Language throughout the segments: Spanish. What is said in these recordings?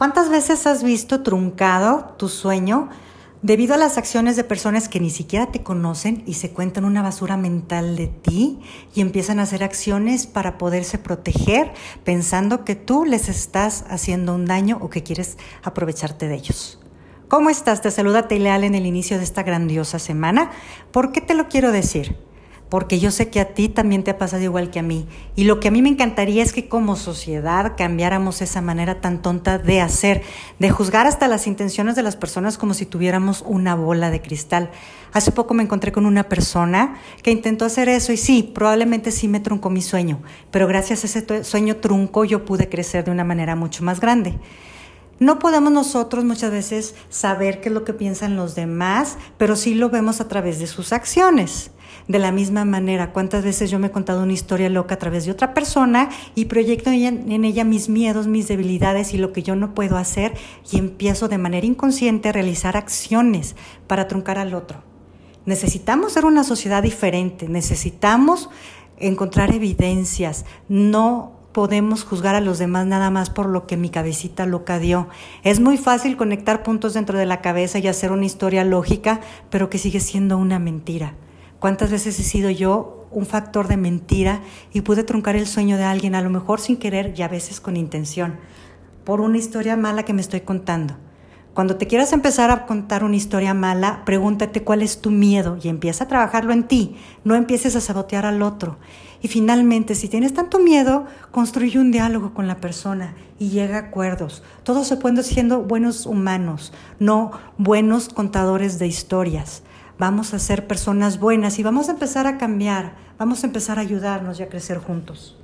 ¿Cuántas veces has visto truncado tu sueño debido a las acciones de personas que ni siquiera te conocen y se cuentan una basura mental de ti y empiezan a hacer acciones para poderse proteger pensando que tú les estás haciendo un daño o que quieres aprovecharte de ellos? ¿Cómo estás? Te saluda Teileal en el inicio de esta grandiosa semana. ¿Por qué te lo quiero decir? Porque yo sé que a ti también te ha pasado igual que a mí. Y lo que a mí me encantaría es que como sociedad cambiáramos esa manera tan tonta de hacer, de juzgar hasta las intenciones de las personas como si tuviéramos una bola de cristal. Hace poco me encontré con una persona que intentó hacer eso y sí, probablemente sí me truncó mi sueño, pero gracias a ese sueño trunco yo pude crecer de una manera mucho más grande. No podemos nosotros muchas veces saber qué es lo que piensan los demás, pero sí lo vemos a través de sus acciones. De la misma manera, cuántas veces yo me he contado una historia loca a través de otra persona y proyecto en ella, mis miedos, mis debilidades y lo que yo no puedo hacer y empiezo de manera inconsciente a realizar acciones para truncar al otro. Necesitamos ser una sociedad diferente, necesitamos encontrar evidencias, no podemos juzgar a los demás nada más por lo que mi cabecita loca dio. Es muy fácil conectar puntos dentro de la cabeza y hacer una historia lógica, pero que sigue siendo una mentira. ¿Cuántas veces he sido yo un factor de mentira y pude truncar el sueño de alguien, a lo mejor sin querer y a veces con intención, por una historia mala que me estoy contando? Cuando te quieras empezar a contar una historia mala, pregúntate cuál es tu miedo y empieza a trabajarlo en ti. No empieces a sabotear al otro. Y finalmente, si tienes tanto miedo, construye un diálogo con la persona y llega a acuerdos. Todos se pueden siendo buenos humanos, no buenos contadores de historias. Vamos a ser personas buenas y vamos a empezar a cambiar. Vamos a empezar a ayudarnos y a crecer juntos.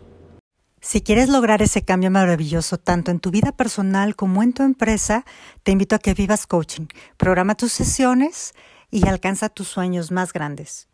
Si quieres lograr ese cambio maravilloso tanto en tu vida personal como en tu empresa, te invito a que vivas coaching. Programa tus sesiones y alcanza tus sueños más grandes.